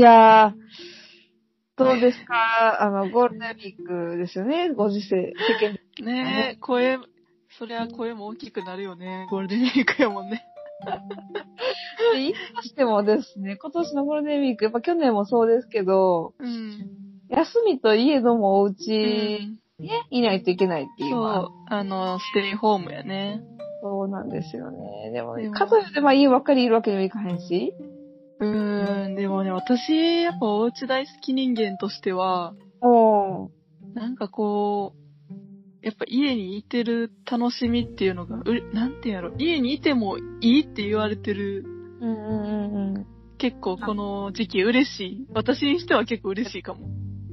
いやー、どうですか？あの、ゴールデンウィークですよね、ご時世、世間的ねえ、声、そりゃ声も大きくなるよね。ゴールデンウィークやもんね。で言いましてもですね、今年のゴールデンウィーク、やっぱ去年もそうですけど、うん。休みといえどもおう家んね、いないといけないっていうそう、あの、ステイホームやね。そうなんですよね。でも、かといってまあ家ばっかりいるわけにもいかへんし。うーん、でもね、私、やっぱお家大好き人間としては、おー。なんかこう、やっぱ家にいてる楽しみっていうのが、うれなんていうんやろ、家にいてもいいって言われてる、うんうんうんうん。結構この時期嬉しい。私にしては結構嬉しいかも。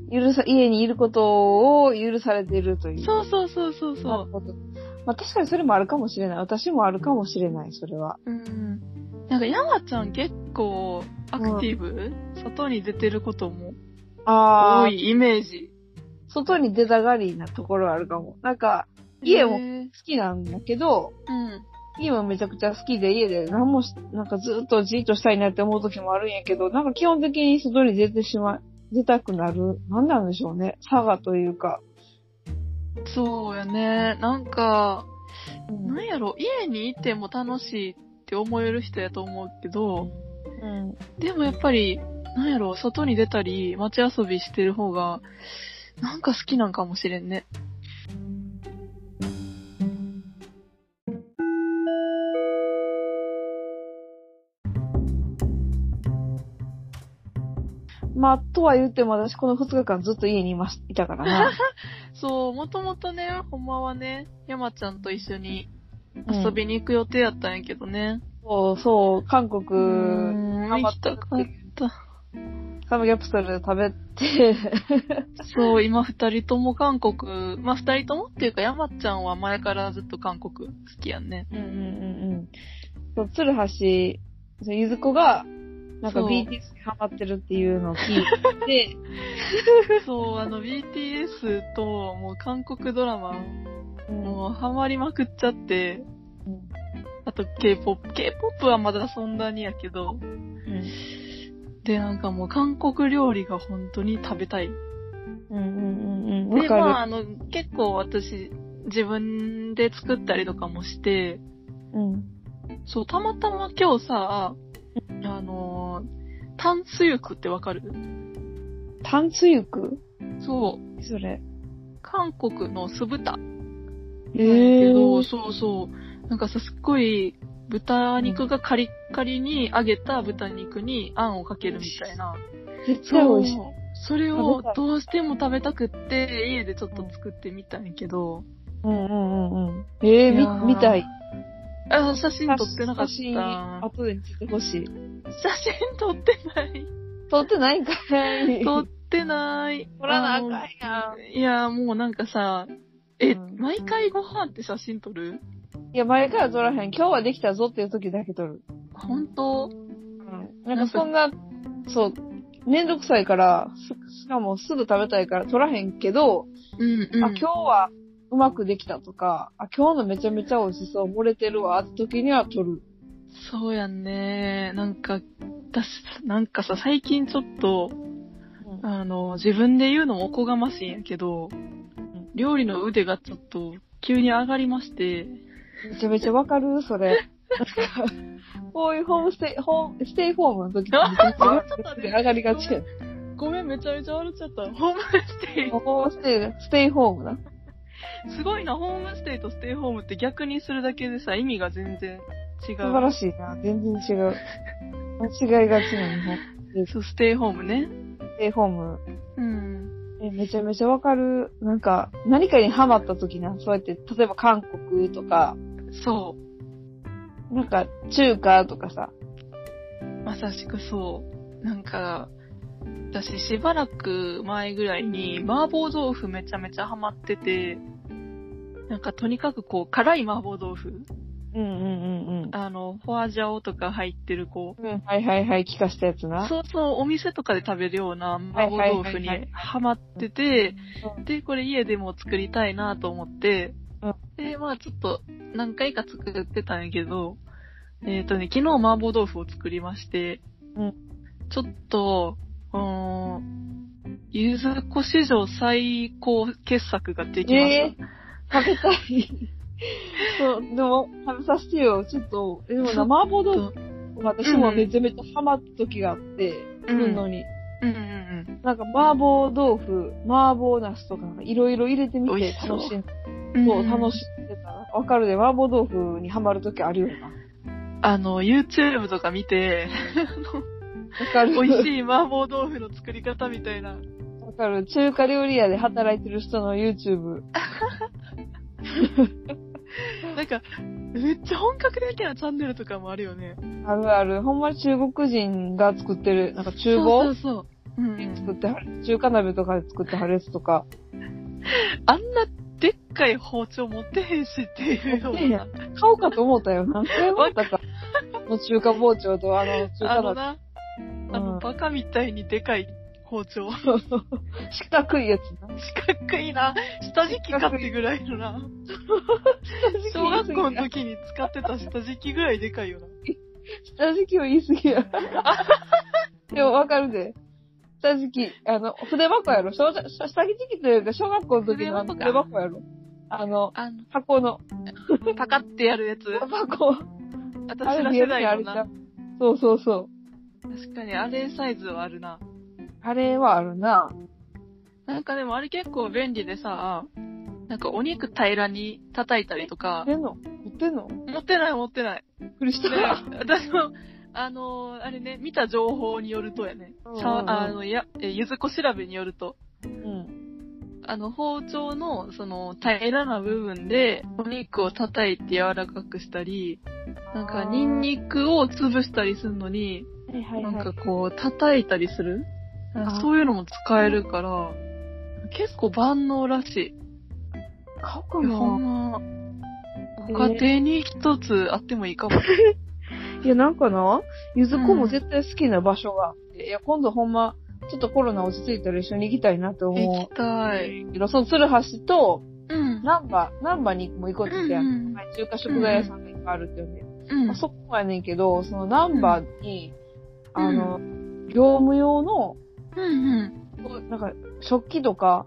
許さ、家にいることを許されているという。そうそうそうそうなそるほど。まあ確かにそれもあるかもしれない。私もあるかもしれない、それは。う。うん。なんか山ちゃん結構アクティブ、外に出てることも多いイメージ。外に出たがりなところはあるかも。なんか、家も好きなんだけど、うん。家もめちゃくちゃ好きで、家で何もし、なんかずっとじーっとしたいなって思う時もあるんやけど、なんか基本的に外に出てしま、出たくなる。なんなんでしょうね。差がというか。そうやね。なんか、うんなんやろ、家にいても楽しいって思える人やと思うけど、うん。でもやっぱり、なんやろ、外に出たり、街遊びしてる方が、なんか好きなんかもしれんね。まあ、とは言っても私この2日間ずっと家にいまし、いたからな。そう、もともとね、ほんまはね、山ちゃんと一緒に遊遊びに行く予定やったんやけどね。そう、そう、韓国、うんハマったかった。サムギョプサル食べて、そう、今二人とも韓国、まあ二人ともっていうか山ちゃんは前からずっと韓国好きやんね。うんうんうんうん。そう、鶴橋、ゆずこが、なんか BTS にハマってるっていうのを聞いて、そう、あの BTS ともう韓国ドラマ、うんもうハマりまくっちゃって、うんあと K-POP。K-POP はまだそんなにやけど、で、なんかもう韓国料理が本当に食べたい。うんうんうんうん。わで。まあ、あの、結構私、自分で作ったりとかもして、うん。そう、たまたま今日さ、あのー、タンスユクってわかる？タンツユクそう、それ。韓国の酢豚。へけど、ー。そうそう。なんかさ、すっごい、豚肉がカリッカリに揚げた豚肉にあんをかけるみたいな。絶対美味しい。それをどうしても食べたくって、家でちょっと作ってみたんやけど、うんうんうんうん。ええーみ、見たい。あ、写真撮ってなかった。写真、写後で見せてほしい。真撮ってない。撮ってないんかい。撮ってない。撮らなあかんのやん。いや、もうなんかさ、え、うん毎回ご飯って写真撮る？いや、前から撮らへん。今日はできたぞっていう時だけ撮る。本当？うん。なんかそんな、そう、めんどくさいから、すしかもすぐ食べたいから撮らへんけど、うんうん。あ、今日はうまくできたとか、あ、今日のめちゃめちゃ美味しそう、漏れてるわって時には撮る。そうやんね。なんか、私、なんかさ、最近ちょっと、あの、自分で言うのもおこがましいんやけど、料理の腕がちょっと急に上がりまして、めちゃめちゃわかる？それ。こういうホームステイ、ホーム、ステイホームの時って上がりがちや。ごめん、めちゃめちゃ笑っちゃった。ホームステイ。ホームステイ、ステイホームな。すごいな、ホームステイとステイホームって逆にするだけでさ、意味が全然違う。素晴らしいな。全然違う。間違いがちな日本。そう、ステイホームね。ステイホーム。うん。え、めちゃめちゃわかる。なんか、何かにハマった時な、そうやって、例えば韓国とか、そう。なんか、中華とかさ。まさしくそう。なんか、私しばらく前ぐらいに麻婆豆腐めちゃめちゃハマってて、なんかとにかくこう、辛い麻婆豆腐うんうんうんうん。あの、フォアジャオとか入ってるこう、うん、はいはいはい、聞かしたやつな。そうそう、お店とかで食べるような麻婆豆腐にハマっててうん、で、これ家でも作りたいなと思ってうん、で、まあちょっと何回か作ってたんやけど、えっ、とね、昨日麻婆豆腐を作りまして、うんちょっと、あーゆずこ史上最高傑作ができました。え食べたい。そう、でも、食べさせてよ。ちょっと、えでもな、麻婆豆腐、私もめちゃめちゃハマった時があって、うんのに。うんうんなんか、麻婆豆腐、麻婆茄子とか、いろいろ入れてみて楽しんうん。そう、楽しんでた。わかるで、麻婆豆腐にハマる時あるよな。あの、YouTube とか見て、わかる。美味しい麻婆豆腐の作り方みたいな。わかる。中華料理屋で働いてる人の YouTube。なんか、めっちゃ本格的なチャンネルとかもあるよね。あるある。ほんまに中国人が作ってる、なんか厨そう房そうそう。うんうん作ってはる。中華鍋とかで作ってはるやつとか。あんなでっかい包丁持ってへんしっていうような。買おうかと思ったよ。何回思ったか。あの中華包丁とあの中華鍋。あのな、あの、うんバカみたいにでかい包丁。四角いやつな。四角いな。下敷きかってぐらいのな。小学校の時に使ってた下敷きぐらいでかいよな。下敷きは言い過ぎや。でもわかるで。下敷き、あの、筆箱やろ。小下下敷きというか、小学校の時の筆筆箱箱やろ。あの、あの、箱の、パカってやるやつ。箱。あ私ら世代のな。そうそうそう。確かにあれサイズはあるな。あれはあるな。なんかでもあれ結構便利でさ、なんかお肉平らに叩いたりとか持っ、てんの？持ってんの？持ってない持ってない。びっくりしでた。私も、あのーあれね、見た情報によるとやね、うんあの、や、え、ゆずこ調べによると、うん。あの、包丁の、その、平らな部分で、お肉を叩いて柔らかくしたり、なんか、ニンニクを潰したりするのに、はいはいなんはい。かこう、叩いたりするなんかそういうのも使えるから、結構万能らしい。かな。んま、ご家庭に一つあってもいいかも。いや、なんかな、ゆずこも絶対好きな場所があって、いや、今度ほんま、ちょっとコロナ落ち着いたら一緒に行きたいなって行思きたい。う。けど、その鶴橋と、うん。ナンバ、ナンバにも行こうって言ってやん。うんはい中華食材屋さんがいっぱいあるって言うんで。うんまあ、そこやねんけど、そのナンバに、あの、業務用の、うんうん。なんか、食器とか、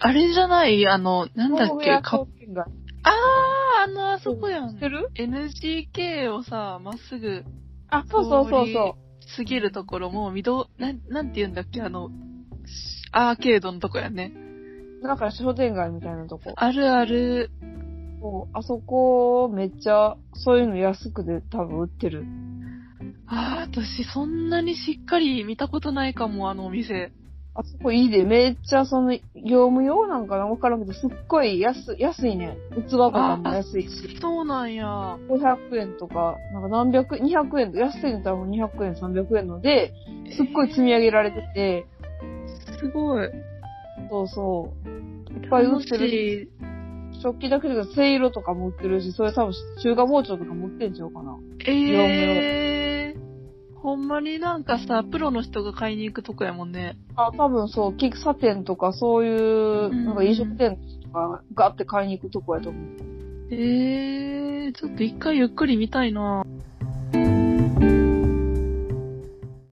あれじゃない？あの、なんだっけ、か商店街あー、あの、あそこやん知って。る？NGK をさ、まっすぐあ、そうそうそうそ過ぎるところも、みど、なん、なんて言うんだっけ、あの、アーケードのとこやね。う。だから商店街みたいなとこ。あるある。そうあそこ、めっちゃ、そういうの安くで多分売ってる。あー、私そんなにしっかり見たことないかも、あのお店。あそこいいで、めっちゃその、業務用なんかなわからなくて、すっごい安、安いね。器とかも安いし。そうなんや。500円とか、なんか何百、200円と、安いの多分200円、300円ので、すっごい積み上げられてて、すごい。そうそう。いっぱい売ってるし、食器だけでせいろとかも売ってるし、それ多分中華包丁とかも売ってんちゃうかな。えー、ほんまになんかさ、プロの人が買いに行くとこやもんね。あ、多分そう、喫茶店とかそういう、んなんか飲食店とかガって買いに行くとこやと思う。えー、ちょっと一回ゆっくり見たいな